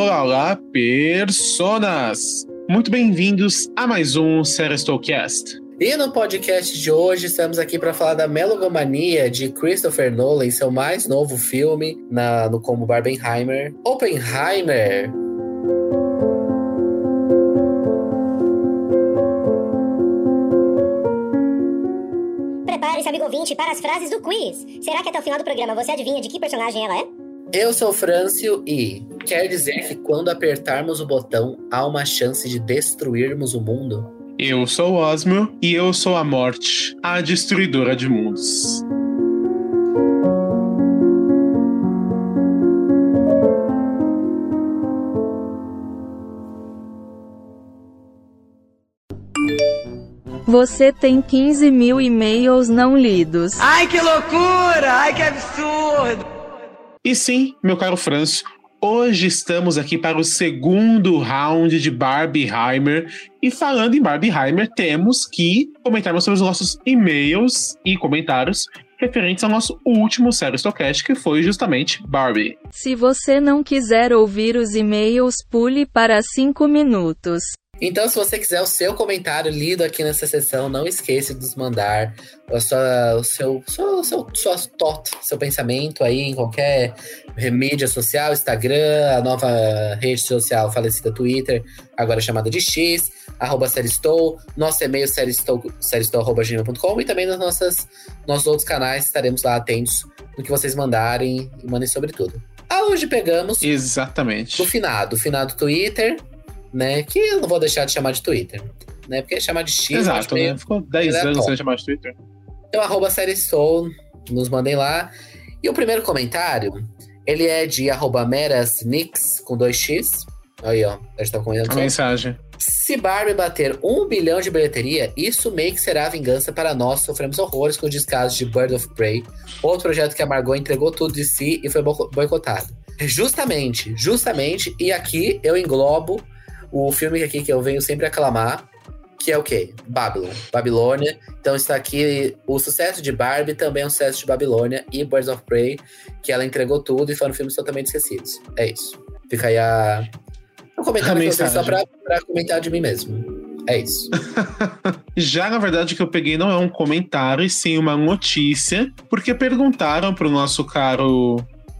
Olá, olá, personas! Muito bem-vindos a mais um Serestocast. E no podcast de hoje estamos aqui para falar da Melogomania de Christopher Nolan, em seu mais novo filme na, no como Barbenheimer. Oppenheimer! Prepare-se, amigo ouvinte, para as frases do quiz. Será que até o final do programa você adivinha de que personagem ela é? Eu sou o Frâncio e quer dizer que quando apertarmos o botão há uma chance de destruirmos o mundo? Eu sou o Osmio e eu sou a morte, a destruidora de mundos. Você tem 15 mil e-mails não lidos. Ai, que loucura! Ai, que absurdo! E sim, meu caro Franço, hoje estamos aqui para o segundo round de Barbieheimer. E falando em Barbieheimer, temos que comentarmos sobre os nossos e-mails e comentários referentes ao nosso último sério Stocast, que foi justamente Barbie. Se você não quiser ouvir os e-mails, pule para 5 minutos. Então, se você quiser o seu comentário lido aqui nessa sessão, não esqueça de nos mandar a sua, o seu, seu, seu, sua thought, seu pensamento aí em qualquer mídia social, Instagram, a nova rede social falecida Twitter, agora chamada de X, arroba Seristow, nosso e-mail seristow.gmail.com e também nas nossas nossos outros canais estaremos lá atentos no que vocês mandarem e mandem sobre tudo. Ah, hoje pegamos Exatamente. do finado, finado Twitter, né? Que eu não vou deixar de chamar de Twitter, né? Porque chamar de X. Exato, meio- né? Ficou 10 ele é anos sem chamar de Twitter. Então, arroba série Soul, nos mandem lá. E o primeiro comentário, ele é de arroba merasnix, com 2x. Aí, ó, a gente tá comentando. Mensagem. Se Barbie bater um bilhão de bilheteria, isso meio que será a vingança para nós. Sofremos horrores com os descasos de Bird of Prey, outro projeto que a Margot entregou tudo de si e foi boico- boicotado. Justamente, justamente, e aqui eu englobo o filme aqui que eu venho sempre aclamar, que é o quê? Babylon, Babilônia. Então está aqui o sucesso de Barbie, também é um sucesso de Babilônia e Birds of Prey, que ela entregou tudo e foram filmes totalmente esquecidos. É isso. Fica aí a. Um comentário A só pra, pra comentar de mim mesmo. É isso. Já, na verdade, o que eu peguei não é um comentário, e sim uma notícia, porque perguntaram pro nosso caro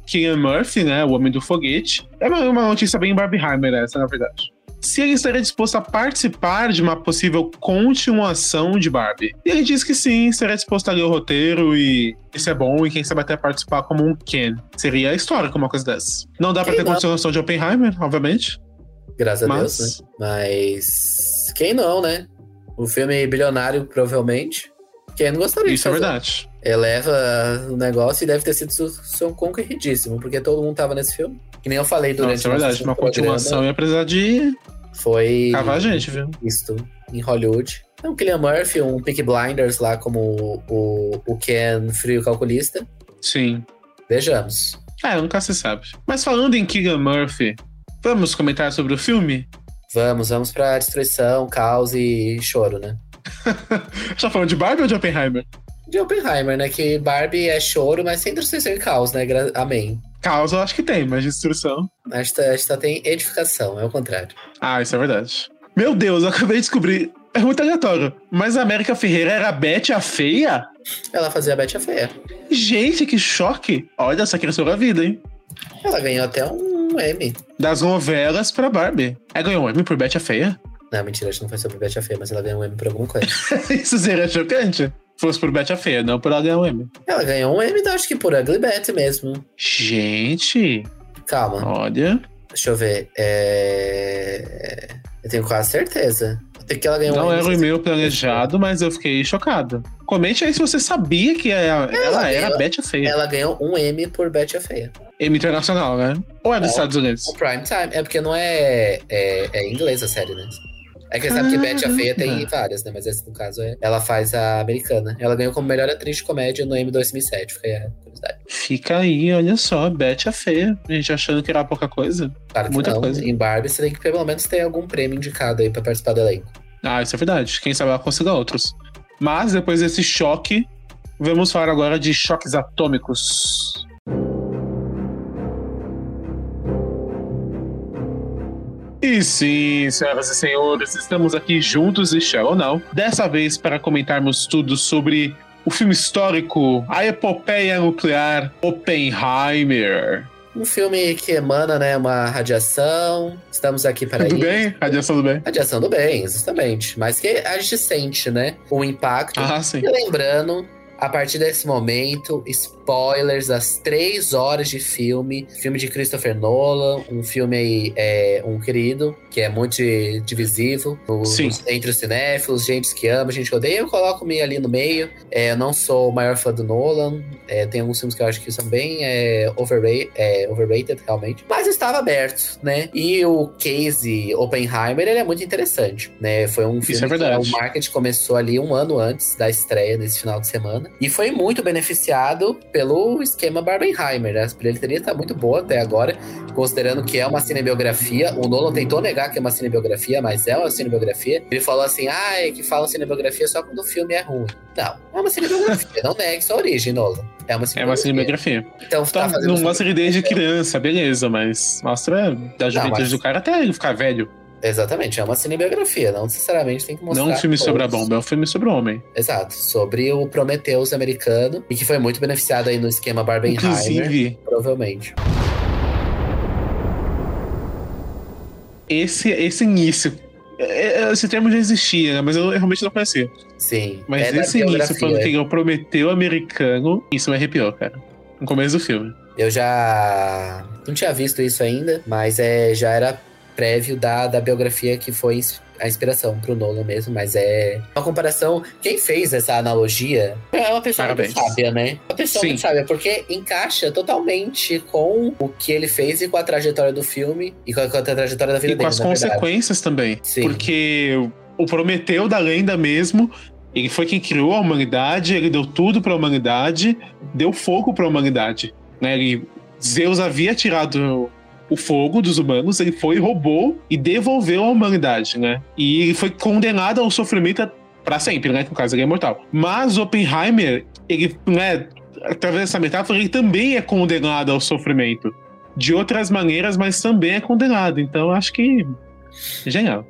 Killian Murphy, né, o Homem do Foguete. É uma, uma notícia bem Barbieheimer essa, na verdade. Se ele estaria disposto a participar de uma possível continuação de Barbie. E ele disse que sim, estaria disposto a ler o roteiro e isso é bom, e quem sabe até participar como um Ken. Seria histórico uma coisa dessa. Não dá pra Quem ter não? continuação de Oppenheimer, obviamente. Graças a Mas- Deus, né? Mas. Quem não, né? O filme bilionário, provavelmente. Quem não gostaria Isso é verdade. Eleva o negócio e deve ter sido su- concorridíssimo, porque todo mundo tava nesse filme. Que nem eu falei durante isso é verdade. Uma continuação ia precisar de Foi cavar a gente, viu? visto em Hollywood. Então, Killian Murphy, um Peaky Blinders lá como o, o Ken frio calculista. Sim. Vejamos. É, nunca se sabe. Mas falando em Keegan Murphy, vamos comentar sobre o filme? Vamos, vamos pra destruição, caos e choro, né? Já falando de Barbie ou de Oppenheimer? De Oppenheimer, né? Que Barbie é choro, mas sem destruição e caos, né? Amém. Caos eu acho que tem, mas destruição. A gente, a gente só tem edificação, é o contrário. Ah, isso é verdade. Meu Deus, eu acabei de descobrir. É muito aleatório. Mas a América Ferreira era a Beth a feia? Ela fazia a Betty a Feia. Gente, que choque. Olha, essa cresceu a vida, hein? Ela ganhou até um M. Das novelas pra Barbie. É, ganhou um M por Beth a feia? Não, mentira, acho que não foi sobre Betty a Feia, mas ela ganhou um M por alguma coisa. isso seria chocante. Fosse por Beth a feia, não por ela ganhar um M. ela ganhou um M, então acho que por Ugly Betty mesmo. Gente, Calma, olha. deixa eu ver. É... Eu tenho quase certeza. Até que ela ganhou Não um era o e-mail planejado, mas eu fiquei chocado. Comente aí se você sabia que é- ela, era ganhou- a Beth a feia. Ela ganhou um M por Betty a Feia. M internacional, né? Ou é dos Não. Estados Unidos? O Prime Time. É porque não é, é, é inglês a série, né? É que sabe que Betty a Feia tem várias, né? Mas esse, no caso, é, ela faz a americana. Ela ganhou como melhor atriz de comédia no M 2007. Fica aí a curiosidade. Fica aí, olha só, Beth a feia. A gente achando que era pouca coisa. Claro que Muita não. coisa. Em Barbie, você tem que pelo menos ter algum prêmio indicado aí pra participar do elenco. Ah, isso é verdade. Quem sabe ela consiga outros. Mas depois desse choque, vamos falar agora de choques atômicos. E sim, senhoras e senhores, estamos aqui juntos, e ou não, dessa vez para comentarmos tudo sobre o filme histórico, a epopeia nuclear Oppenheimer. Um filme que emana, né, uma radiação. Estamos aqui para Tudo isso. bem? Radiação do bem? Radiação do bem, justamente. Mas que a gente sente, né, o impacto. Ah, sim. E lembrando, a partir desse momento, spoilers das três horas de filme. Filme de Christopher Nolan, um filme aí, é, um querido, que é muito divisivo no- Sim. nos- entre os cinéfilos, gente que ama, gente que odeia. Eu coloco-me ali no meio. É, eu não sou o maior fã do Nolan. É, tem alguns filmes que eu acho que são bem é, overrated, é, overrated, realmente. Mas estava aberto, né? E o case Oppenheimer, ele é muito interessante, né? Foi um filme é verdade. que o marketing começou ali um ano antes da estreia, nesse final de semana. E foi muito beneficiado pelo esquema Barbenheimer, né? A bilheteria tá muito boa até agora, considerando que é uma cinebiografia. O Nolan tentou negar que é uma cinebiografia, mas é uma cinebiografia. Ele falou assim, ah, é que falam cinebiografia só quando o filme é ruim. Não, é uma cinebiografia, não negue sua origem, Nolan. É uma É cinebiografia. uma cinebiografia. Então, Tá, tá fazendo não um mostra ele desde criança, beleza, mas mostra da juventude mas- do cara até ele ficar velho. Exatamente, é uma cinebiografia, não necessariamente tem que mostrar. não um filme sobre a todos. bomba, é um filme sobre o homem. Exato, sobre o Prometheus americano e que foi muito beneficiado aí no esquema Barbenheimer, Inclusive, provavelmente. esse, esse início. é, é, Esse termo já existia, mas eu realmente não conhecia. Sim. Mas é esse início, falando que é o Prometeu americano, isso me arrepiou, cara. No começo do filme. Eu já não tinha visto isso ainda, mas é, já era prévio da, da biografia que foi a inspiração pro Nolan mesmo, mas é uma comparação. Quem fez essa analogia é uma pessoa Parabéns. muito sábia, né? Uma pessoa Sim. muito sábia, porque encaixa totalmente com o que ele fez e com a trajetória do filme e com a, com a trajetória da vida E com dele, as na verdade. consequências também. Sim. Porque o Prometeu da lenda mesmo, ele foi quem criou a humanidade, ele deu tudo pra humanidade, deu fogo pra humanidade. Né? Ele, Zeus havia tirado o fogo dos humanos, ele foi, roubou e devolveu à humanidade, né? E ele foi condenado ao sofrimento pra sempre, né? Que no caso ele é imortal. Mas Oppenheimer, ele, né, através dessa metáfora, ele também é condenado ao sofrimento. De outras maneiras, mas também é condenado. Então, eu acho que. Genial.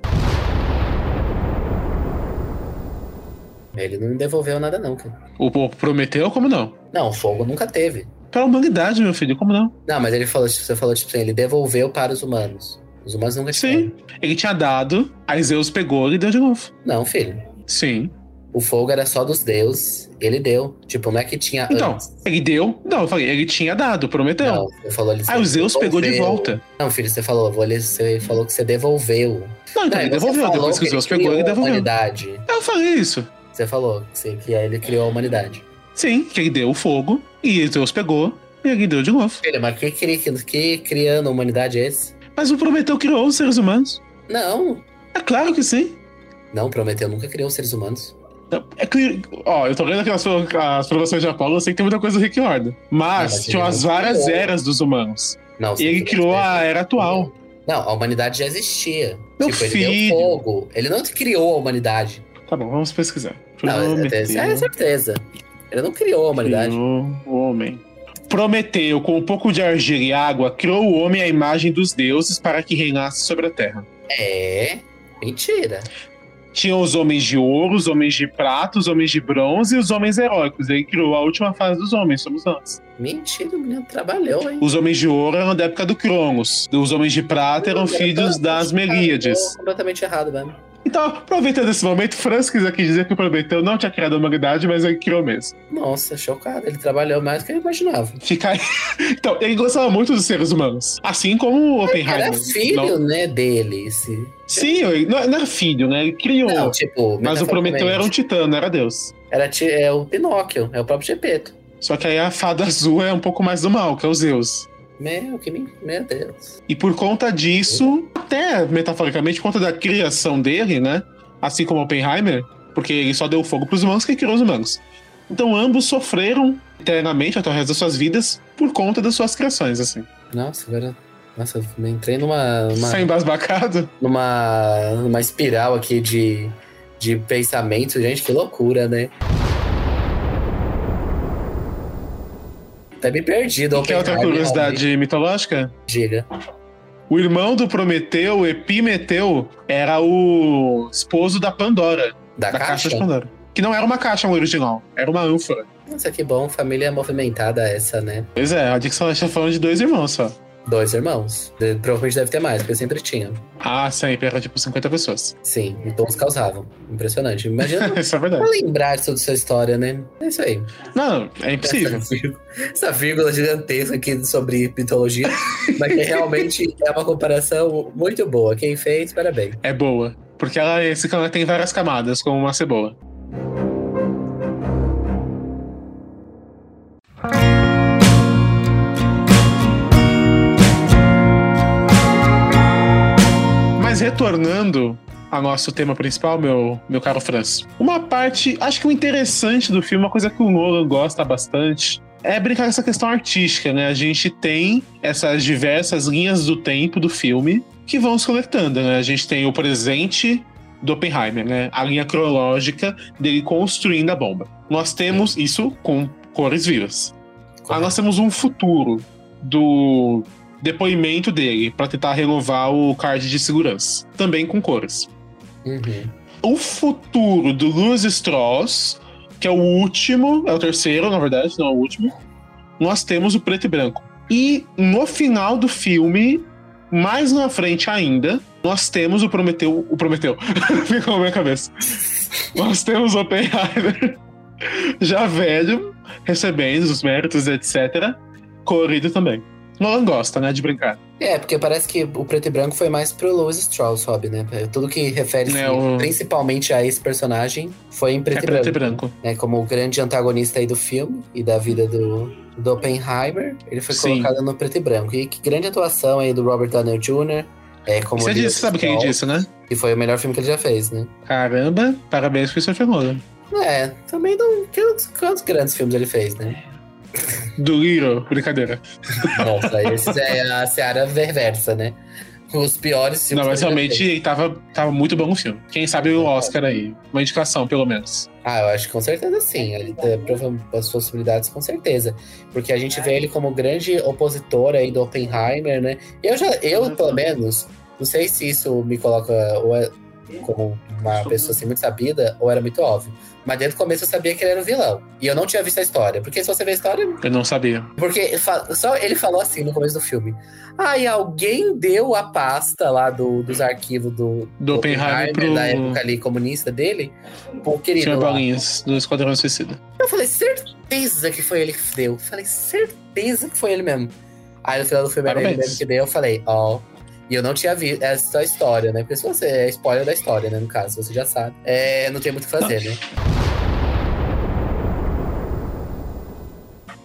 Ele não devolveu nada, não, cara. O, o Prometeu, como não? Não, o fogo nunca teve. Pra humanidade, meu filho, como não? Não, mas ele falou, você falou, tipo assim, ele devolveu para os humanos. Os humanos nunca. Sim. Ele tinha dado, aí Zeus pegou e deu de novo. Não, filho. Sim. O fogo era só dos deuses. Ele deu. Tipo, não é que tinha Então, antes. ele deu. Não, eu falei, ele tinha dado, prometeu. Não, você falou ele Aí o Zeus pegou de volta. Não, filho, você falou, você falou que você devolveu. Não, então Não, ele devolveu. Depois que o Zeus pegou, ele a devolveu. humanidade. Eu falei isso. Você falou que, você- que ele criou a humanidade. Sim, que ele deu o fogo, e Zeus pegou, e ele deu de novo. Filho, mas que, que, que, criando a humanidade é esse? Mas o Prometeu criou os seres humanos. Não. É claro que sim. Não, Prometeu nunca criou os seres humanos. É que, ó, eu tô lendo aquelas as provações de Apolo, eu sei que tem muita coisa do Rick Horda. Mas mas tinham ele as várias criou. eras dos humanos. Não, E ele criou a era atual. Não, a humanidade já existia. Meu tipo, ele filho. deu fogo. Ele não criou a humanidade. Tá bom, vamos pesquisar. Não, é, é, é certeza. Ele não criou a humanidade. criou o homem. Prometeu, com um pouco de argila e água, criou o homem à imagem dos deuses para que reinasse sobre a terra. É. Mentira. Tinham os homens de ouro, os homens de prata, os homens de bronze e os homens heróicos. Ele criou a última fase dos homens, somos nós. Mentira, o menino trabalhou, hein? Os homens de ouro eram da época do Cronos. Os homens de prata eram filhos das Melíades. Trabalhou Completamente errado mesmo. Então, aproveitando esse momento, Franz quis aqui dizer que o Prometeu não tinha criado a humanidade, mas ele criou mesmo. Nossa, chocado. Ele trabalhou mais do que eu imaginava. Fica aí. Então, ele gostava muito dos seres humanos. Assim como o Oppenheimer. Era filho, Não- né, dele. Esse... Sim, ele não era filho, né? Ele criou. Não, tipo, mas o Prometeu era um titã, não era Deus. Era é o Pinóquio, é o próprio Gepeto. Só que aí a fada azul é um pouco mais do mal, que é o Zeus. Meu, que me... Meu Deus. E por conta disso, até metaforicamente, por conta da criação dele, né? Assim como Oppenheimer, porque ele só deu fogo pros humanos que criou os humanos. Então ambos sofreram eternamente até o resto das suas vidas por conta das suas criações, assim. Nossa, agora. Nossa, eu entrei numa. numa... Sai embasbacado. numa, numa espiral aqui de, de pensamento. Gente, que loucura, né? Até me perdi do Quer outra Oppenheimer, curiosidade mitológica? Diga. O irmão do Prometeu, Epimeteu, era o esposo da Pandora, Da, da caixa caixa? de Pandora. Que não era uma caixa original, era uma ânfora. Nossa, que bom. Família movimentada essa, né? Pois é, a Dixon está falando de dois irmãos só. Dois irmãos. De- provavelmente deve ter mais, porque sempre tinha. Ah, sempre, era tipo 50 pessoas. Sim, e todos causavam. Impressionante. Imagina Isso é verdade. lembrar de toda essa história, né? É isso aí. Não, é impossível. Essa vírgula, essa vírgula gigantesca aqui sobre mitologia, mas que realmente é uma comparação muito boa. Quem fez, parabéns. É boa. Porque ela, esse canal tem várias camadas, como uma cebola. Retornando ao nosso tema principal, meu, meu caro Franz. Uma parte, acho que o interessante do filme, uma coisa que o Nolan gosta bastante, é brincar com essa questão artística, né? A gente tem essas diversas linhas do tempo do filme que vão se conectando, né? A gente tem o presente do Oppenheimer, né? A linha cronológica dele construindo a bomba. Nós temos isso com cores vivas. Aí nós temos um futuro do depoimento dele para tentar renovar o card de segurança, também com cores. Uhum. O futuro do Louis Strauss, que é o último, é o terceiro, na verdade, não é o último. Nós temos o preto e branco. E no final do filme, mais na frente ainda, nós temos o Prometeu. O Prometeu. Ficou na minha cabeça. nós temos o Oppenheimer, já velho, recebendo os méritos, etc. Colorido também. Nolan gosta, né, de brincar. É, porque parece que o preto e branco foi mais pro Louis Strauss, Rob, né? Tudo que refere-se É, o- principalmente a esse personagem foi em preto, é preto e e branco. branco. Né? Como o grande antagonista aí do filme e da vida do, do Oppenheimer, ele foi Sim. colocado no preto e branco. E que grande atuação aí do Robert Downey Jr. É, como Você disse, sabe o que ele Strauss, disse, né? Que foi o melhor filme que ele já fez, né? Caramba, parabéns Christopher Nolan. É, também não. Quantos, quantos grandes filmes ele fez, né? Do Little, brincadeira. Nossa, esse é a seara reversa, né? Os piores filmes. Não, mas realmente tava, tava muito bom no filme. Quem sabe o Oscar aí. Uma indicação, pelo menos. Ah, eu acho que com certeza sim. Ele tem as possibilidades, com certeza. Porque a gente vê ele como grande opositor aí do Oppenheimer, né? Eu já, eu, pelo menos, não sei se isso me coloca ou é como uma pessoa assim muito sabida, ou era muito óbvio. Mas desde o começo eu sabia que ele era o vilão. E eu não tinha visto a história. Porque se você vê a história, Eu não sabia. porque só ele falou assim no começo do filme. Ah, e alguém deu a pasta lá do, dos arquivos do, Do Oppenheimer pro- da época ali comunista dele, pro querido Tinha bolinhas do Esquadrão Suicida. Eu falei, certeza que foi ele que deu. Falei, certeza que foi ele mesmo. Aí no final do filme era ele mesmo que deu, eu falei, ó. E eu não tinha visto essa história, né? Porque se você é spoiler da história, né? No caso, você já sabe. É, não tem muito o que fazer, né?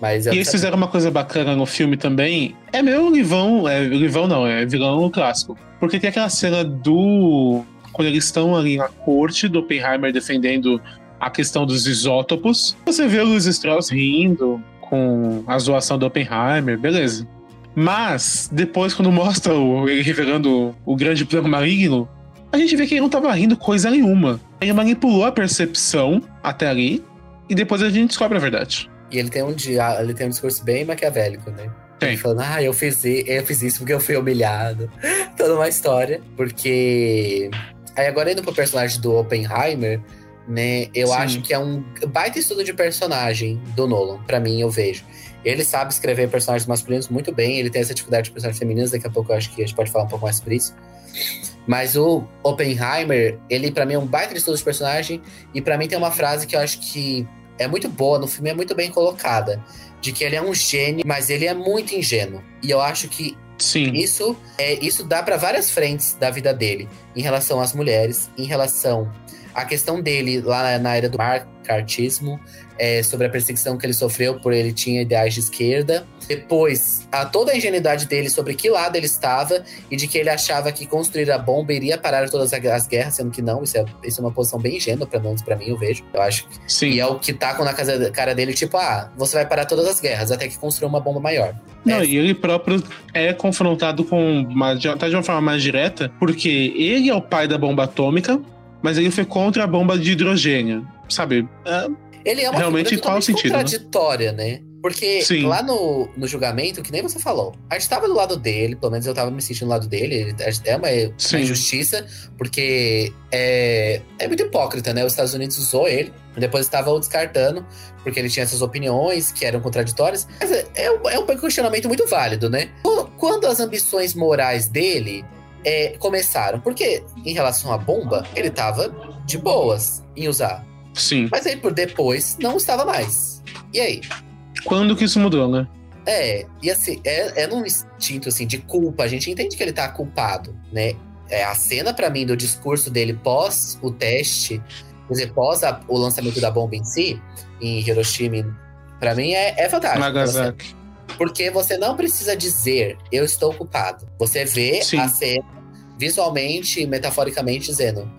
Mas E eles fizeram uma coisa bacana no filme também. É meio livão, é livão não, é vilão clássico. Porque tem aquela cena do. Quando eles estão ali na corte do Oppenheimer defendendo a questão dos isótopos. Você vê o Luiz Strauss rindo com a zoação do Oppenheimer, beleza. Mas, depois, quando mostra o- ele revelando o grande plano maligno, a gente vê que ele não tava rindo coisa nenhuma. Ele manipulou a percepção até ali, e depois a gente descobre a verdade. E ele tem um dia, ele tem um discurso bem maquiavélico, né? Tem. Ele falando, ah, eu fiz, eu fiz isso porque eu fui humilhado. Toda uma história. Porque. Aí agora indo pro personagem do Oppenheimer, né? Eu Sim. acho que é um baita estudo de personagem do Nolan, pra mim, eu vejo. Ele sabe escrever personagens masculinos muito bem, ele tem essa dificuldade de personagens femininos, daqui a pouco eu acho que a gente pode falar um pouco mais sobre isso. Mas o Oppenheimer, ele pra mim é um baita estudo de personagem, e pra mim tem uma frase que eu acho que é muito boa, no filme é muito bem colocada, de que ele é um gênio, mas ele é muito ingênuo. E eu acho que Sim. isso é isso dá para várias frentes da vida dele, em relação às mulheres, em relação à questão dele lá na era do macartismo, é, sobre a perseguição que ele sofreu por ele tinha ideais de esquerda. Depois, a toda a ingenuidade dele sobre que lado ele estava e de que ele achava que construir a bomba iria parar todas as guerras, sendo que não. Isso é, isso é uma posição bem ingênua, pelo menos pra mim, eu vejo. Eu acho que Sim. e é o que tacam na casa- cara dele, tipo, ah, você vai parar todas as guerras até que construa uma bomba maior. Não, É. e ele próprio é confrontado com uma, de uma forma mais direta, porque ele é o pai da bomba atômica, mas ele foi contra a bomba de hidrogênio. Sabe? É, Ele é uma Realmente, qual sentido, né? contraditória, né? Porque Sim. lá no, no julgamento, que nem você falou, a gente tava do lado dele, pelo menos eu tava me sentindo do lado dele. ele- É uma, uma injustiça, porque é, é muito hipócrita, né? Os Estados Unidos usou ele, depois estavam o descartando, porque ele tinha essas opiniões que eram contraditórias. Mas é, é um, é questionamento muito válido, né? Quando, quando as ambições morais dele é, começaram, porque em relação à bomba, ele tava de boas em usar. Sim. Mas aí por depois não estava mais. E aí? Quando que isso mudou, né? É, e assim, é, é num instinto assim, de culpa. A gente entende que ele tá culpado, né? É, a cena, pra mim, do discurso dele pós o teste, quer dizer, pós a- o lançamento da bomba em si, em Hiroshima, pra mim é, é fantástico. Nagasaki. Porque você não precisa dizer, eu estou culpado. Você vê Sim. a cena visualmente e metaforicamente dizendo,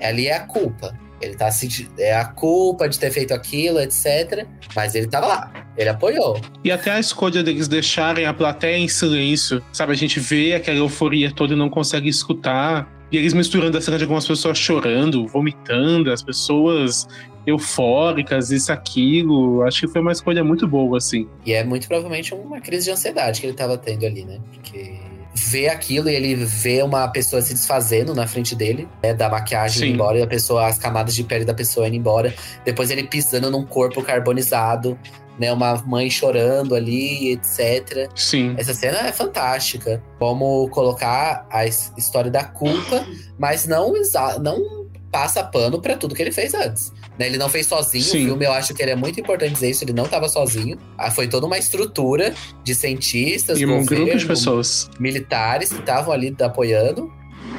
ali é a culpa. Ele tá sentindo. É a culpa de ter feito aquilo, etc. Mas ele tava lá. Ele apoiou. E até a escolha deles deixarem a plateia em silêncio, sabe? A gente vê aquela euforia toda e não consegue escutar. E eles misturando a cena de algumas pessoas chorando, vomitando, as pessoas eufóricas, isso, aquilo. Acho que foi uma escolha muito boa, assim. E é muito provavelmente uma crise de ansiedade que ele tava tendo ali, né? Porque vê aquilo e ele vê uma pessoa se desfazendo na frente dele, né? Da maquiagem Sim. indo embora, e a pessoa, as camadas de pele da pessoa indo embora. Depois ele pisando num corpo carbonizado, né? Uma mãe chorando ali, etc. Sim. Essa cena é fantástica. Como colocar a his- história da culpa, mas não, não passa pano pra tudo que ele fez antes. Né, Ele não fez sozinho Sim. o filme, eu acho que ele é muito importante dizer isso, ele não estava sozinho. Ah, Foi toda uma estrutura de cientistas, E um grupo de pessoas. militares que estavam ali apoiando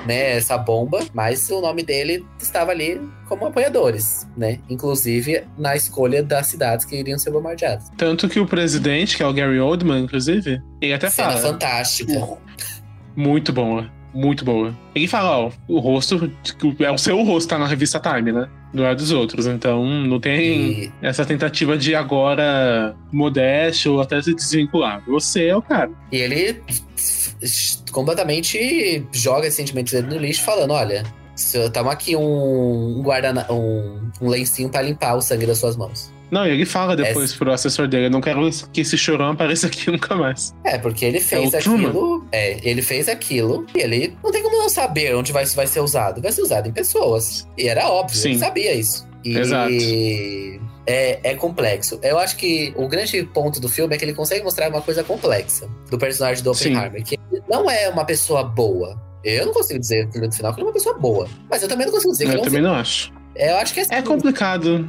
né, essa bomba, mas o nome dele estava ali como apoiadores, né? Inclusive na escolha das cidades que iriam ser bombardeadas. Tanto que o presidente, que é o Gary Oldman, inclusive, ele até Cena fala. fantástica. Muito boa. Muito boa. Ele fala, ó, o rosto é o seu rosto, tá na revista Time, né? Não é dos outros. Então não tem E essa tentativa de agora modéstia ou até se desvincular. Você é o cara. E ele completamente joga esse sentimento dele no lixo, falando: olha, estamos aqui um, um guardana um, um lencinho pra limpar o sangue das suas mãos. Não, e ele fala depois Essa- pro assessor dele: eu não quero que esse chorão apareça aqui nunca mais. É, porque ele fez o Truman. aquilo. É, ele fez aquilo e ele não tem como não saber onde vai, isso vai ser usado. Vai ser usado em pessoas. E era óbvio, Sim. ele sabia isso. E Exato. É, é complexo. Eu acho que o grande ponto do filme é que ele consegue mostrar uma coisa complexa do personagem do Sim. Oppenheimer. Que ele não é uma pessoa boa. Eu não consigo dizer no final que ele é uma pessoa boa. Mas eu também não consigo dizer que Eu ele é um também não acho. É, Eu acho que é, É complicado.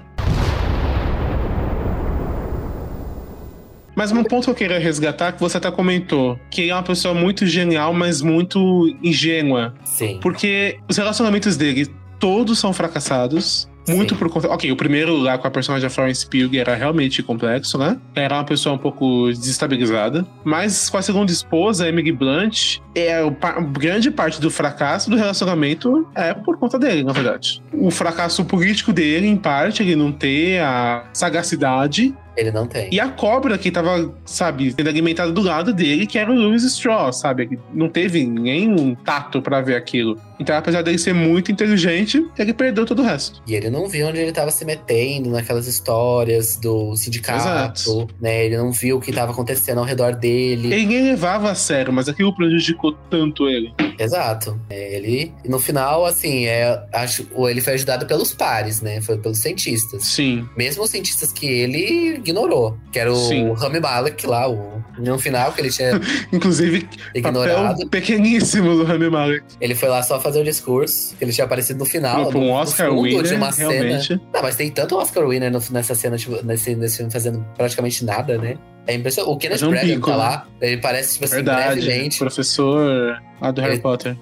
Mas um ponto que eu queria resgatar, que você até comentou, que ele é uma pessoa muito genial, mas muito ingênua. Sim. Porque os relacionamentos dele todos são fracassados. Muito Sim. por conta. Ok, o primeiro lá com a personagem da Florence Pugh era realmente complexo, né? Era uma pessoa um pouco desestabilizada. Mas com a segunda esposa, Emily Blunt, é pa- grande parte do fracasso do relacionamento é por conta dele, na verdade. O fracasso político dele, em parte, ele não ter a sagacidade Ele não tem. e a cobra que tava, sabe, sendo alimentada do lado dele, que era o Louis Straw, sabe? Não teve nenhum tato pra ver aquilo. Então, apesar dele ser muito inteligente, ele perdeu todo o resto. E ele não viu onde ele estava se metendo naquelas histórias do sindicato, Exato. né? Ele não viu o que estava acontecendo ao redor dele. Ele nem levava a sério, mas aquilo prejudicou tanto ele. Exato. É, ele, no final, assim, é, acho, ele foi ajudado pelos pares, né? Foi pelos cientistas. Sim. Mesmo os cientistas que ele ignorou. Que era o Sim. Rami Malek lá, o, no final, que ele tinha Inclusive, ignorado. pequeníssimo do Rami Malek. Ele foi lá só fazer o discurso, que ele tinha aparecido no final. Pra um Oscar no winner, de uma realmente. cena. Não, mas tem tanto Oscar winner no- nessa cena, tipo, nesse, nesse filme fazendo praticamente nada, né? É impressionante. O Kenneth Fazer um Branagh tá lá, ele parece, tipo assim, Verdade. brevemente, Professor lá do Harry Ele- Potter.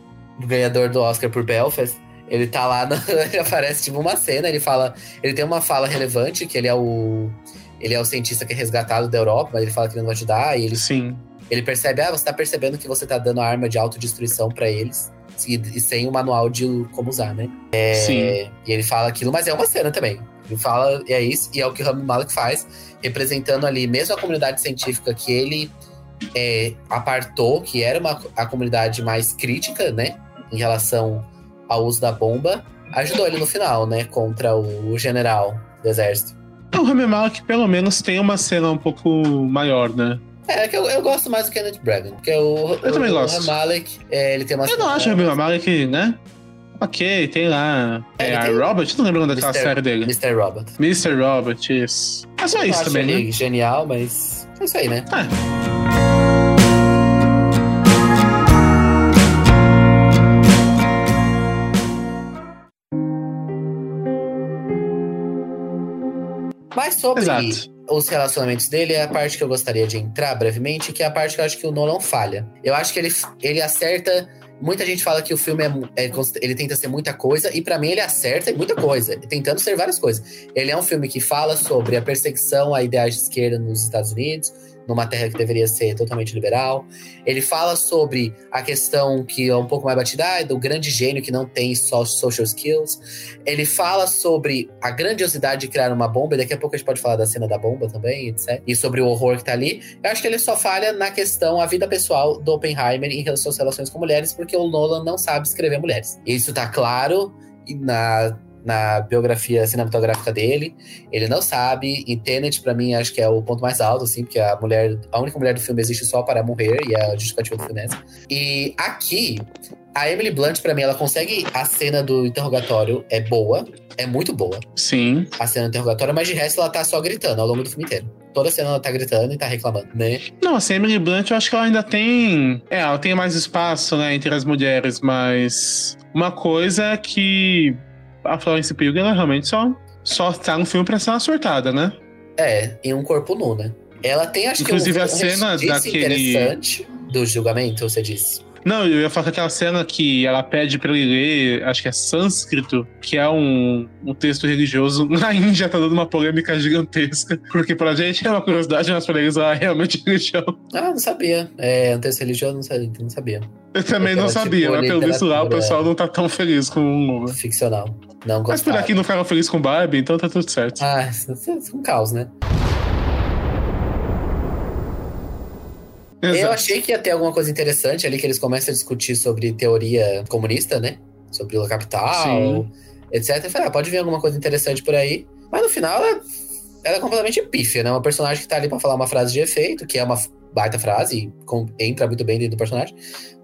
ganhador do Oscar por Belfast. Ele tá lá, no- ele aparece, tipo, uma cena, ele fala... Ele tem uma fala relevante, que ele é o... Ele é o cientista que é resgatado da Europa, mas ele fala que ele não vai ajudar, e ele Sim. Ele percebe, ah, você tá percebendo que você tá dando arma de autodestruição pra eles. E, e sem o manual de como usar, né? Sim. É, e ele fala aquilo, mas é uma cena também. Ele fala, e é isso, e é o que o Rami Malek faz, representando ali mesmo a comunidade científica que ele é, apartou, que era uma, a comunidade mais crítica, né? Em relação ao uso da bomba, ajudou ele no final, né? Contra o general do exército. O Rami Malek, pelo menos, tem uma cena um pouco maior, né? É, que eu, eu gosto mais do Kenneth Branagh, porque o, Eu o, também o gosto. Rami Malek, é, ele tem uma Eu não acho o Rami Malek, né? Ok, tem lá. É, É, tem- Robert, não lembro daquela Mr. série dele. Mr. Robot. Mr. Robert, isso. É só Eu isso também, né? genial, mas é isso aí, né? É. Mas sobre Exato. os relacionamentos dele, é a parte que eu gostaria de entrar brevemente, que é a parte que eu acho que o Nolan falha. Eu acho que ele, ele acerta. Muita gente fala que o filme é, é ele tenta ser muita coisa, e pra mim ele acerta muita coisa, tentando ser várias coisas. Ele é um filme que fala sobre a perseguição a ideais de esquerda nos Estados Unidos, numa terra que deveria ser totalmente liberal. Ele fala sobre a questão que é um pouco mais batida, ah, do grande gênio que não tem só social skills. Ele fala sobre a grandiosidade de criar uma bomba, e daqui a pouco a gente pode falar da cena da bomba também, etc. E sobre o horror que tá ali. Eu acho que ele só falha na questão, a vida pessoal do Oppenheimer em relação às relações com mulheres, porque o Nolan não sabe escrever mulheres. Isso tá claro e na, na biografia cinematográfica dele. Ele não sabe. E Tenet, pra mim, acho que é o ponto mais alto, assim, porque a mulher, a única mulher do filme existe só para morrer, e a justificativa do filme é essa. E aqui, a Emily Blunt, pra mim, ela consegue. A cena do interrogatório é boa, é muito boa, Sim. a cena do interrogatório, mas de resto ela tá só gritando ao longo do filme inteiro. Toda cena ela tá gritando e tá reclamando, né? Não, assim, a Emily Blunt, eu acho que ela ainda tem. É, ela tem mais espaço, né, entre as mulheres, mas. Uma coisa é que a Florence Pugh, ela realmente só, só tá no filme pra ser uma surtada, né? É, em um corpo nu, né? Ela tem, acho Inclusive, que um, a cena um daquele- interessante do julgamento, você disse. Não, eu ia falar que aquela cena que ela pede pra ele ler, acho que é sânscrito, que é um, um texto religioso. Na Índia tá dando uma polêmica gigantesca. Porque pra gente é uma curiosidade, mas pra eles é realmente religião. Ah, não sabia. É, um texto religioso, não sabia. Eu também não Aquela, sabia, tipo, mas pelo visto lá o pessoal não tá tão feliz com o Ficcional. Não Mas por gostava. aqui não ficaram felizes com Barbie, então tá tudo certo. Ah, isso é um caos, né? Eu Exato. achei que ia ter alguma coisa interessante ali, que eles começam a discutir sobre teoria comunista, né? Sobre o capital, Sim. etc. Eu falei, ah, pode vir alguma coisa interessante por aí. Mas no final, ela, ela é completamente pífia, né? Uma personagem que tá ali pra falar uma frase de efeito, que é uma baita frase, e com- entra muito bem dentro do personagem.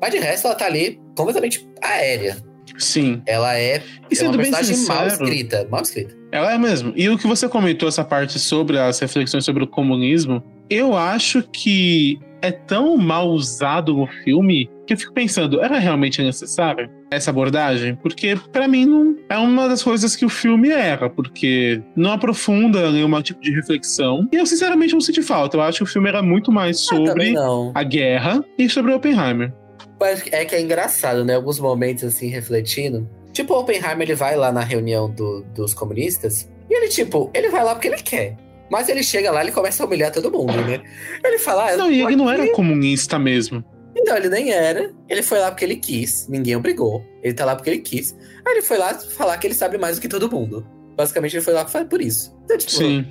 Mas de resto, ela tá ali completamente aérea. Sim. Ela é, E é uma sendo personagem mal sincero, escrita. Mal escrita. ela é mesmo. E o que você comentou, essa parte sobre as reflexões sobre o comunismo, eu acho que é tão mal usado no filme que eu fico pensando, era realmente necessário essa abordagem? Porque pra mim não é uma das coisas que o filme erra, porque não aprofunda nenhum tipo de reflexão. E eu sinceramente não senti falta. Eu acho que o filme era muito mais Ah, sobre a guerra e sobre Oppenheimer. Mas é que é engraçado, né? Alguns momentos assim, refletindo. Tipo, o Oppenheimer, ele vai lá na reunião do- dos comunistas. E ele, tipo, ele vai lá porque ele quer. Mas ele chega lá e ele começa a humilhar todo mundo, né? Ele fala. Ah, Não, e ele não era comunista mesmo. Não, ele nem era. Ele foi lá porque ele quis. Ninguém obrigou. Ele tá lá porque ele quis. Aí ele foi lá falar que ele sabe mais do que todo mundo. Basicamente, ele foi lá por isso. Então, tipo, Sim.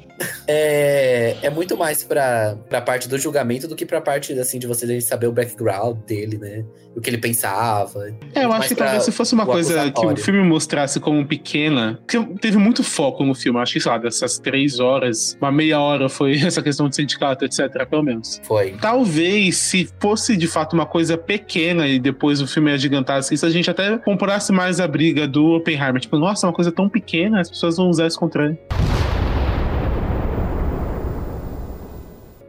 é, é muito mais pra, pra parte do julgamento do que pra parte, assim, de você saber o background dele, né? O que ele pensava. É, eu acho que talvez se fosse uma coisa que o filme mostrasse como pequena. Porque teve muito foco no filme. Acho que, sei lá, dessas três horas, uma meia hora foi essa questão de sindicato, etc., pelo menos. Foi. Talvez, se fosse de fato uma coisa pequena e depois o filme agigantasse isso, a gente até comprasse mais a briga do Oppenheimer. Tipo, nossa, uma coisa tão pequena, as pessoas vão usar isso contra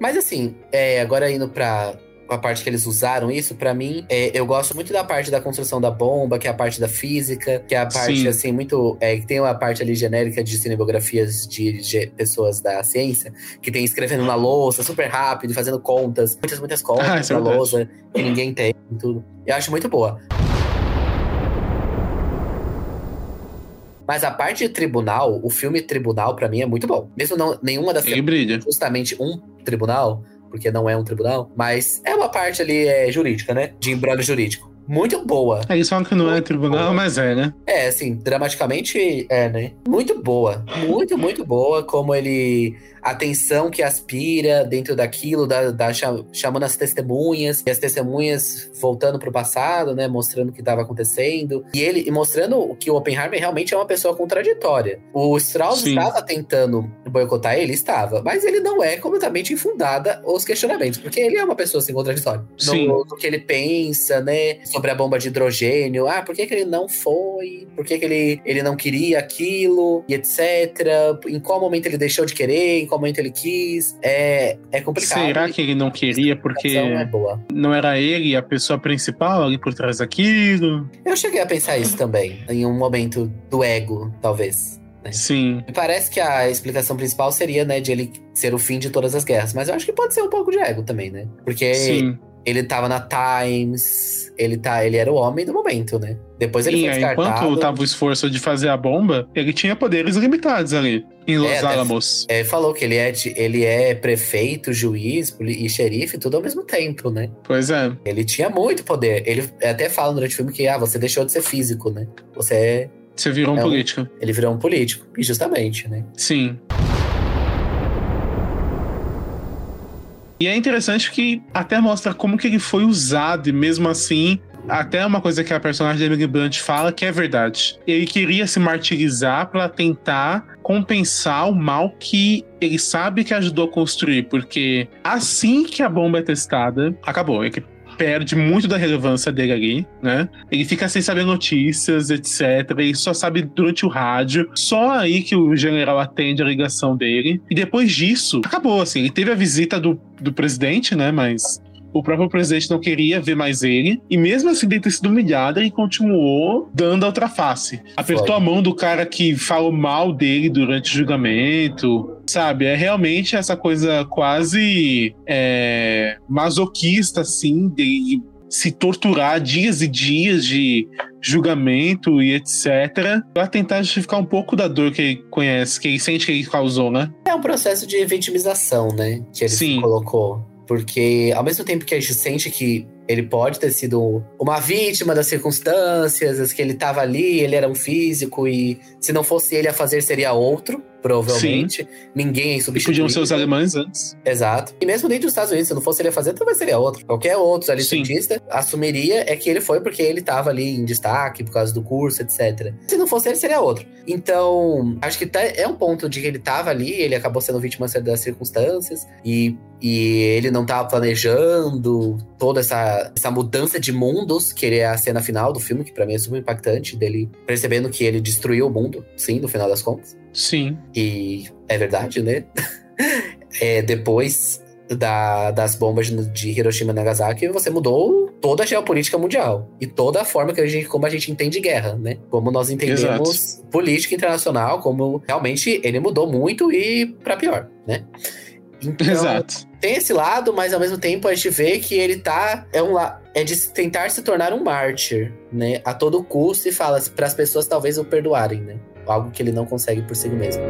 Mas assim, é, agora indo pra a parte que eles usaram isso, pra mim, é, eu gosto muito da parte da construção da bomba, que é a parte da física, que é a parte, Sim. assim, muito. É, que tem uma parte ali genérica de cinematografias de, ge- pessoas da ciência, que tem escrevendo na louça super rápido, fazendo contas, muitas, muitas contas Ah, é na louça, que ninguém tem e tudo. Eu acho muito boa. Mas a parte de tribunal, o filme Tribunal, pra mim, é muito bom. Mesmo não, nenhuma das Ele brilha. justamente um tribunal, porque não é um tribunal, mas é uma parte ali é, jurídica, né? De embrulho jurídico. Muito boa. É, eles falam que não é tribunal, mas é, né? É, assim, dramaticamente é, né? Muito boa. Muito, muito boa. Como ele. A tensão que aspira dentro daquilo, da, da cha- chamando as testemunhas, e as testemunhas voltando pro passado, né? Mostrando o que estava acontecendo. E ele e mostrando que o Oppenheimer realmente é uma pessoa contraditória. O Strauss Sim. estava tentando boicotar ele, estava, mas ele não é completamente infundada os questionamentos, porque ele é uma pessoa assim contraditória. Sim. No, no que ele pensa, né? Sobre a bomba de hidrogênio. Ah, por que, que ele não foi? Por que, que ele, ele não queria aquilo? E etc. Em qual momento ele deixou de querer? Qual momento ele quis? É, é complicado. Será que ele não queria porque é não era ele a pessoa principal ali por trás daquilo? Eu cheguei a pensar isso também, em um momento do ego, talvez. Sim. Me parece que a explicação principal seria, né, de ele ser o fim de todas as guerras. Mas eu acho que pode ser um pouco de ego também, né? Porque Sim. Ele tava na Times, ele, tá, ele era o homem do momento, né? Depois ele Sim, foi é, descartado. enquanto tava o esforço de fazer a bomba, ele tinha poderes limitados ali, em Los É, Alamos. É, falou que ele é, ele é prefeito, juiz e xerife, tudo ao mesmo tempo, né? Pois é. Ele tinha muito poder. Ele até fala durante o filme que, ah, você deixou de ser físico, né? Você é... Você virou um É um- político. Ele virou um político. E justamente, né? Sim. E é interessante que até mostra como que ele foi usado, e mesmo assim, até uma coisa que a personagem da Emily Blunt fala que é verdade. Ele queria se martirizar para tentar compensar o mal que ele sabe que ajudou a construir, porque assim que a bomba é testada, acabou. Perde muito da relevância dele ali, né? Ele fica sem saber notícias, etc. Ele só sabe durante o rádio. Só aí que o general atende a ligação dele. E depois disso, acabou, assim. Ele teve a visita do, do presidente, né? Mas o próprio presidente não queria ver mais ele. E mesmo assim, ter sido humilhado, ele continuou dando a outra face. Apertou Foi. a mão do cara que falou mal dele durante o julgamento. Sabe? É realmente essa coisa quase é, masoquista, assim, de se torturar dias e dias de julgamento e etc. Pra tentar justificar um pouco da dor que ele conhece, que ele sente que ele causou, né? É um processo de vitimização, né? Que ele Sim. colocou. Porque ao mesmo tempo que a gente sente que ele pode ter sido uma vítima das circunstâncias, que ele tava ali, ele era um físico e se não fosse ele a fazer, seria outro, provavelmente. Ninguém é E substituível. podiam ser os alemães antes. Exato. E mesmo dentro dos Estados Unidos, se não fosse ele a fazer, talvez seria outro. Qualquer outro ali Sim. cientista assumiria é que ele foi porque ele tava ali em destaque por causa do curso, etc. Se não fosse ele, seria outro. Então, acho que tá- é um ponto de que ele tava ali, ele acabou sendo vítima das circunstâncias e, e ele não tava planejando toda essa, essa mudança de mundos que ele é a cena final do filme, que pra mim é super impactante, dele percebendo que ele destruiu o mundo, sim, no final das contas. Sim. E é verdade, né? É, depois da- das bombas de- Hiroshima e Nagasaki, você mudou toda a geopolítica mundial. E toda a forma que a gente, como a gente entende guerra, né? Como nós entendemos política internacional, como realmente ele mudou muito e pra pior, né? Então, Exato. tem esse lado, mas ao mesmo tempo a gente vê que ele tá. É, um, é de tentar se tornar um mártir, né? A todo custo e fala para as pessoas talvez o perdoarem, né? Algo que ele não consegue por si mesmo.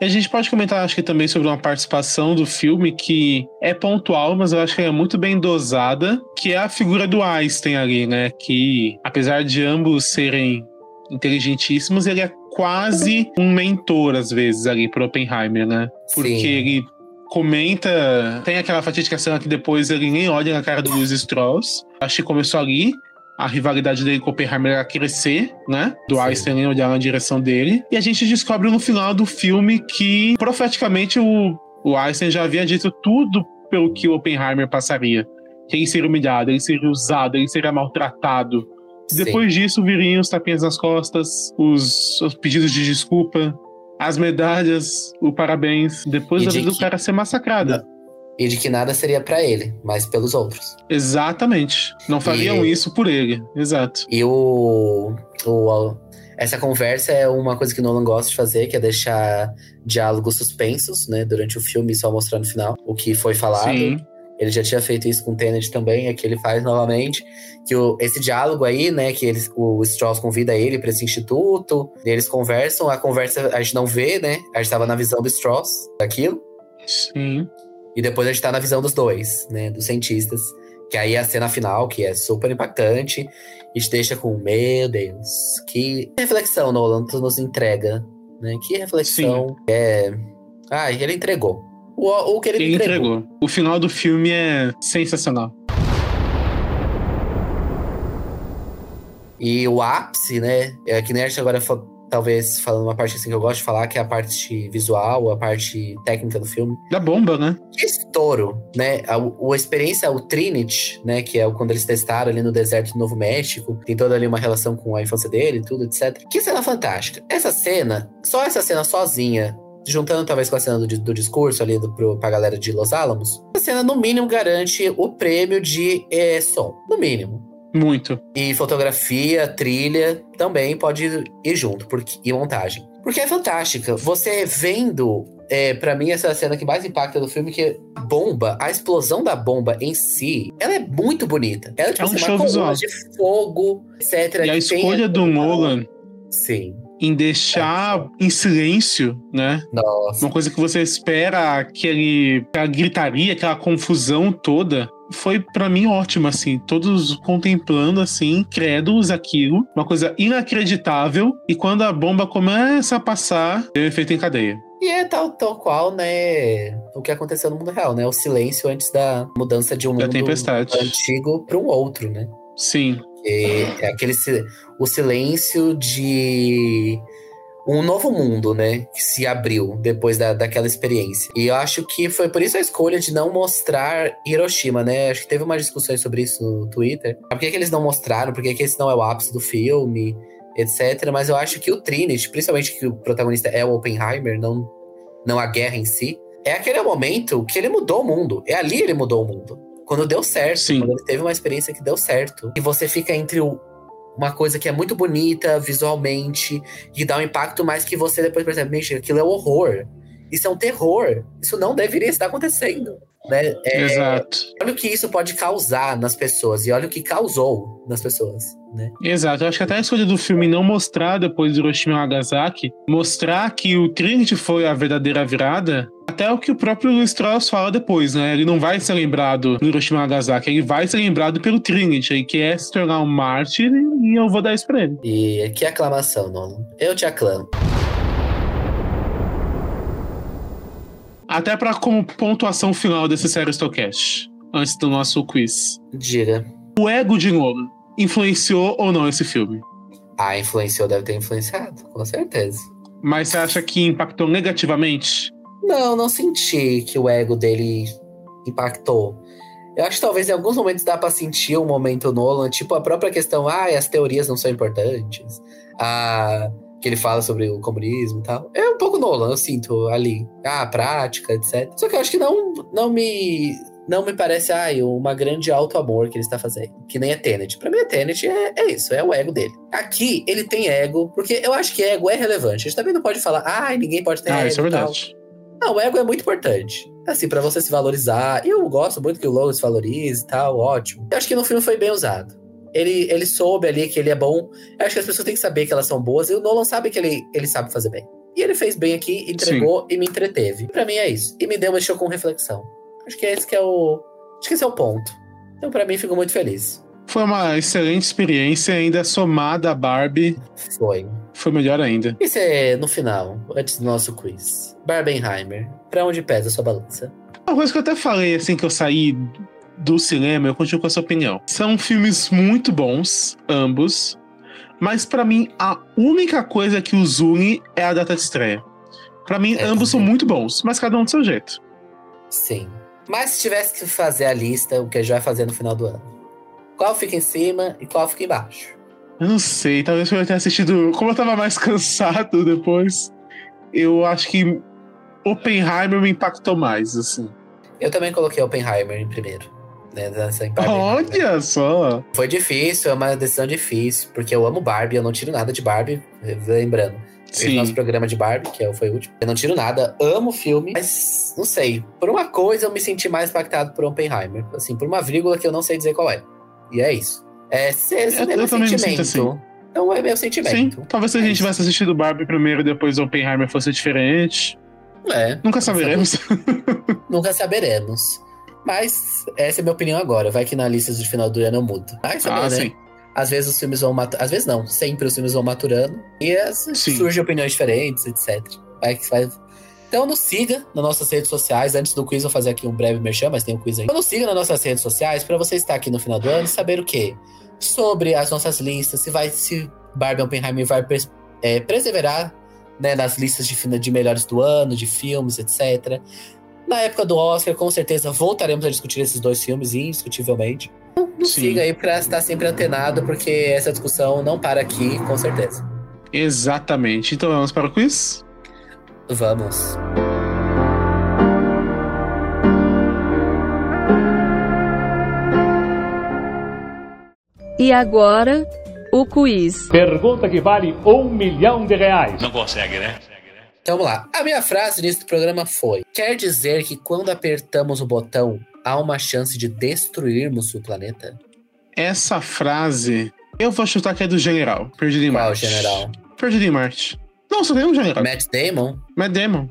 E a gente pode comentar, acho que também sobre uma participação do filme que é pontual, mas eu acho que é muito bem dosada, que é a figura do Einstein ali, né? Que, apesar de ambos serem inteligentíssimos, ele é quase um mentor, às vezes, ali pro Oppenheimer, né? Porque Sim. ele comenta. Tem aquela fatídica cena que depois ele nem olha na cara do Louis Strauss. Acho que começou ali. A rivalidade dele com o Oppenheimer a crescer, né? Do Sim. Einstein olhar na direção dele. E a gente descobre no final do filme que, profeticamente, o, o Einstein já havia dito tudo pelo que o Oppenheimer passaria. Que ele seria humilhado, ele seria usado, ele seria maltratado. Sim. Depois disso, viriam os tapinhas nas costas, os, os pedidos de desculpa, as medalhas, o parabéns. Depois E da vida do cara ser massacrado. E de que nada seria pra ele, mas pelos outros. Exatamente. Não fariam E- isso por ele. Exato. E o, o- essa conversa é uma coisa que Nolan gosta de fazer, que é deixar diálogos suspensos, né, durante o filme só mostrar no final o que foi falado. Sim. Ele já tinha feito isso com Tenet também, aqui ele faz novamente. Que o- esse diálogo aí, né, que eles, o Strauss convida ele para esse instituto, e eles conversam, a conversa a gente não vê, né? A gente tava na visão do Strauss daquilo. Sim. E depois a gente tá na visão dos dois, né? Dos cientistas. Que aí é a cena final, que é super impactante, e te deixa com, meu Deus, que reflexão Nolan tu nos entrega, né? Que reflexão é... Ai, ele entregou. O, o que ele, Ele entregou. entregou. O final do filme é sensacional. E o ápice, né? É que nem a gente agora fa- talvez falando uma parte assim que eu gosto de falar, que é a parte visual, a parte técnica do filme. Da bomba, né? Que estouro, né? A, o- a experiência, o Trinity, né? Que é o- quando eles testaram ali no deserto do Novo México, tem toda ali uma relação com a infância dele e tudo, etc. Que cena fantástica. Essa cena, só essa cena sozinha, juntando talvez com a cena do, do discurso ali do, pro, pra galera de Los Alamos, essa cena no mínimo garante o prêmio de eh, som. No mínimo. Muito. E fotografia, trilha também pode ir junto, porque, e montagem. Porque é fantástica. Você vendo, é, para mim, essa cena que mais impacta do filme, que a bomba, a explosão da bomba em si, ela é muito bonita. Ela tipo, É um assim, show visual. de fogo, etc. E a escolha do Nolan Sim. em deixar em silêncio, né? Nossa. Uma coisa que você espera aquele, aquela gritaria, aquela confusão toda. Foi pra mim ótimo, assim, todos contemplando, assim, crédulos aquilo, uma coisa inacreditável. E quando a bomba começa a passar, tem um efeito em cadeia. E é tal, tal qual, né, o que aconteceu no mundo real, né? O silêncio antes da mudança de um Da mundo tempestade. antigo para um outro, né? Sim, É, é aquele o silêncio de um novo mundo, né? Que se abriu depois da, daquela experiência. E eu acho que foi por isso a escolha de não mostrar Hiroshima, né? Acho que teve umas discussões sobre isso no Twitter. Por que, que eles não mostraram? Por que, que esse não é o ápice do filme? Etc. Mas eu acho que o Trinity, principalmente que o protagonista é o Oppenheimer, não, não a guerra em si, é aquele momento que ele mudou o mundo. É ali ele mudou o mundo. Quando deu certo, Sim. quando ele teve uma experiência que deu certo. E você fica entre o, uma coisa que é muito bonita visualmente e dá um impacto, mas que você depois percebe, "Gente, aquilo é horror. Isso é um terror. Isso não deveria estar acontecendo. Né? É, exato. olha o que isso pode causar nas pessoas e olha o que causou nas pessoas. Né? Exato, eu acho que até a escolha do filme não mostrar depois do Hiroshima e Nagasaki, mostrar que o Trinity foi a verdadeira virada, até o que o próprio Louis Strauss fala depois, né? Ele não vai ser lembrado do Hiroshima Nagasaki, ele vai ser lembrado pelo Trinity, ele quer se tornar um mártir e eu vou dar isso pra ele. E que aclamação, Nolan. Eu te aclamo. Até pra como pontuação final desse série Stocast, antes do nosso quiz. Diga. O ego de Nolan influenciou ou não esse filme? Ah, influenciou, deve ter influenciado, com certeza. Mas você acha que impactou negativamente? Não, não senti que o ego dele impactou. Eu acho que talvez em alguns momentos dá pra sentir um momento Nolan, tipo a própria questão, ah, as teorias não são importantes. Ah, que ele fala sobre o comunismo e tal. É um pouco Nolan, eu sinto ali. Ah, prática, etc. Só que eu acho que não, não me. Não me parece, ai, uma grande auto-amor que ele está fazendo. Que nem é Tenet. Pra mim, a Tenet é, é isso, é o ego dele. Aqui, ele tem ego, porque eu acho que ego é relevante. A gente também não pode falar, ai, ninguém pode ter Ah, ego. isso é tal. verdade. Não, o ego é muito importante. Assim, pra você se valorizar. E eu gosto muito que o Logan se valorize e tal, ótimo. Eu acho que no filme foi bem usado. Ele, ele soube ali que ele é bom. Eu acho que as pessoas têm que saber que elas são boas. E o Nolan sabe que ele, ele sabe fazer bem. E ele fez bem aqui, entregou e me entreteve. Pra mim é isso. E me deu, deixou com reflexão. Acho que é esse que é o. Acho que esse é o ponto. Então, pra mim, fico muito feliz. Foi uma excelente experiência, ainda somada a Barbie, Foi. foi melhor ainda. E você, no final, antes do nosso quiz, Barbenheimer, pra onde pesa a sua balança? Uma coisa que eu até falei assim que eu saí do cinema, eu continuo com essa opinião. São filmes muito bons, ambos, mas pra mim a única coisa que os une é a data de estreia. Pra mim, É, ambos são muito bons, mas cada um do seu jeito. Sim. Mas se tivesse que fazer a lista, o que a gente vai fazer no final do ano? Qual fica em cima e qual fica embaixo? Eu não sei, talvez eu ter assistido. Como eu tava mais cansado depois, eu acho que Oppenheimer me impactou mais, assim. Eu também coloquei Oppenheimer em primeiro. Né, nessa. Olha só! Foi difícil, é uma decisão difícil, porque eu amo Barbie, eu não tiro nada de Barbie, lembrando. Sim. nosso programa de Barbie, que é- foi o último. Eu não tiro nada, amo o filme, mas não sei. Por uma coisa eu me senti mais impactado por Oppenheimer. Assim, por uma vírgula que eu não sei dizer qual é. E é isso. É, esse é meu sentimento. Então é meu Sim, sentimento. talvez se a É gente isso. tivesse assistido Barbie primeiro e depois Oppenheimer fosse diferente. É, Nunca saberemos. nunca saberemos. Mas essa é a minha opinião agora. Vai que na lista de final do ano eu mudo. Mas também, Ah, né? sim. Às vezes os filmes vão maturando. Às vezes não, sempre os filmes vão maturando. E as- Sim. surgem opiniões diferentes, etc. Vai que vai. Então nos siga nas nossas redes sociais. Antes do quiz, eu vou fazer aqui um breve merchan, mas tem um quiz aí. Então nos siga nas nossas redes sociais para você estar aqui no final do ano e saber o quê? Sobre as nossas listas, se vai se Barbie Oppenheimer vai é, perseverar né, nas listas de, de melhores do ano, de filmes, etc. Na época do Oscar, com certeza voltaremos a discutir esses dois filmes, indiscutivelmente. Então, nos Sim. siga aí pra estar sempre antenado, porque essa discussão não para aqui, com certeza. Exatamente. Então vamos para o quiz? Vamos. E agora, o quiz. Pergunta que vale um milhão de reais. Não consegue, né? Então vamos lá. A minha frase nesse programa foi: Quer dizer que quando apertamos o botão, há uma chance de destruirmos o planeta? Essa frase, eu vou chutar que é do general. Perdido em Qual Marte. general? Perdido em Marte. Não, só tem um general. Matt Damon? Matt Damon.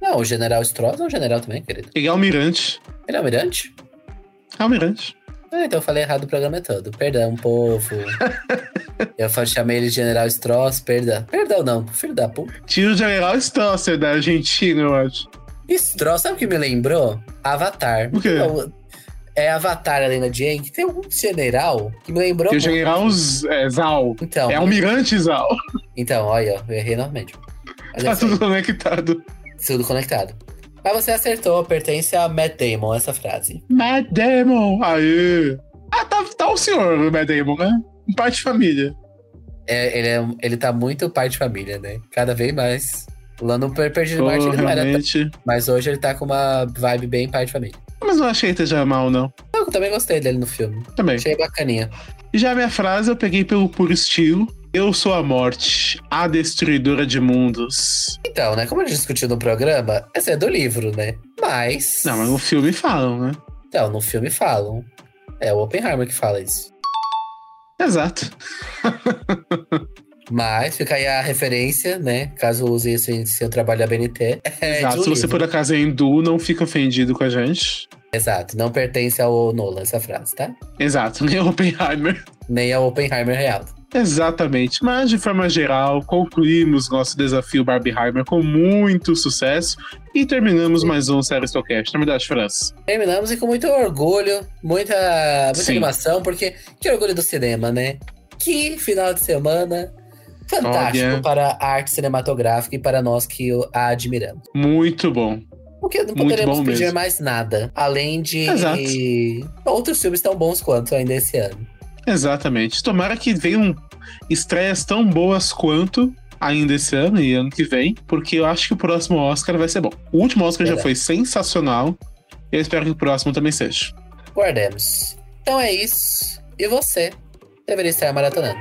Não, o general Stross é um general também, querido. Ele é almirante. Ele é almirante? Almirante. Ah, então eu falei errado o programa todo. Perdão, povo. eu chamei ele de General Stross, perdão. Perdão não, filho da puta. Tira o general Strosser da Argentina, eu acho. Stross, sabe o que me lembrou? Avatar. O quê? É Avatar, a de Aang, que tem um general que me lembrou Que o general é, Zal. Então, É almirante Zal. então, olha, eu errei novamente. Mas é Tá aí, tudo conectado. tudo conectado. Mas você acertou, pertence a Matt Damon, essa frase. Matt Damon. Aê. Ah, tá, tá o senhor, Matt Damon, né? Um pai de família. É, ele, é, ele tá muito pai de família, né? Cada vez mais. Lá no Per- Perdido Marte ele não era. Mas hoje ele tá com uma vibe bem pai de família. Mas não achei que esteja mal, não. Eu também gostei dele no filme. Também. Achei bacaninha. E já a minha frase eu peguei pelo puro estilo. Eu sou a morte, a destruidora de mundos. Então, né? Como a gente discutiu no programa, essa é do livro, né? Mas. Não, mas no filme falam, né? Então, no filme falam. É o Oppenheimer que fala isso. Exato. Mas fica aí a referência, né? Caso use isso em seu trabalho da BNT. É Exato. um Se você por acaso é hindu, não fica ofendido com a gente. Exato. Não pertence ao Nolan essa frase, tá? Exato, nem Oppenheimer. Nem ao Oppenheimer real. Exatamente. Mas, de forma geral, concluímos nosso desafio Barbieheimer com muito sucesso e terminamos mais um Série Stocast. Na verdade, França. Terminamos e com muito orgulho, muita, muita Sim. animação, porque que orgulho do cinema, né? Que final de semana fantástico Olha. para a arte cinematográfica e para nós que o- a admiramos. Muito bom. Porque não poderemos pedir mesmo. mais nada, além de Exato. outros filmes tão bons quanto ainda esse ano. Exatamente. Tomara que venham estreias tão boas quanto ainda esse ano e ano que vem, porque eu acho que o próximo Oscar vai ser bom. O último Oscar já Verdade. foi sensacional. Eu espero que o próximo também seja. Guardemos. Então é isso. E você deveria estar maratonando.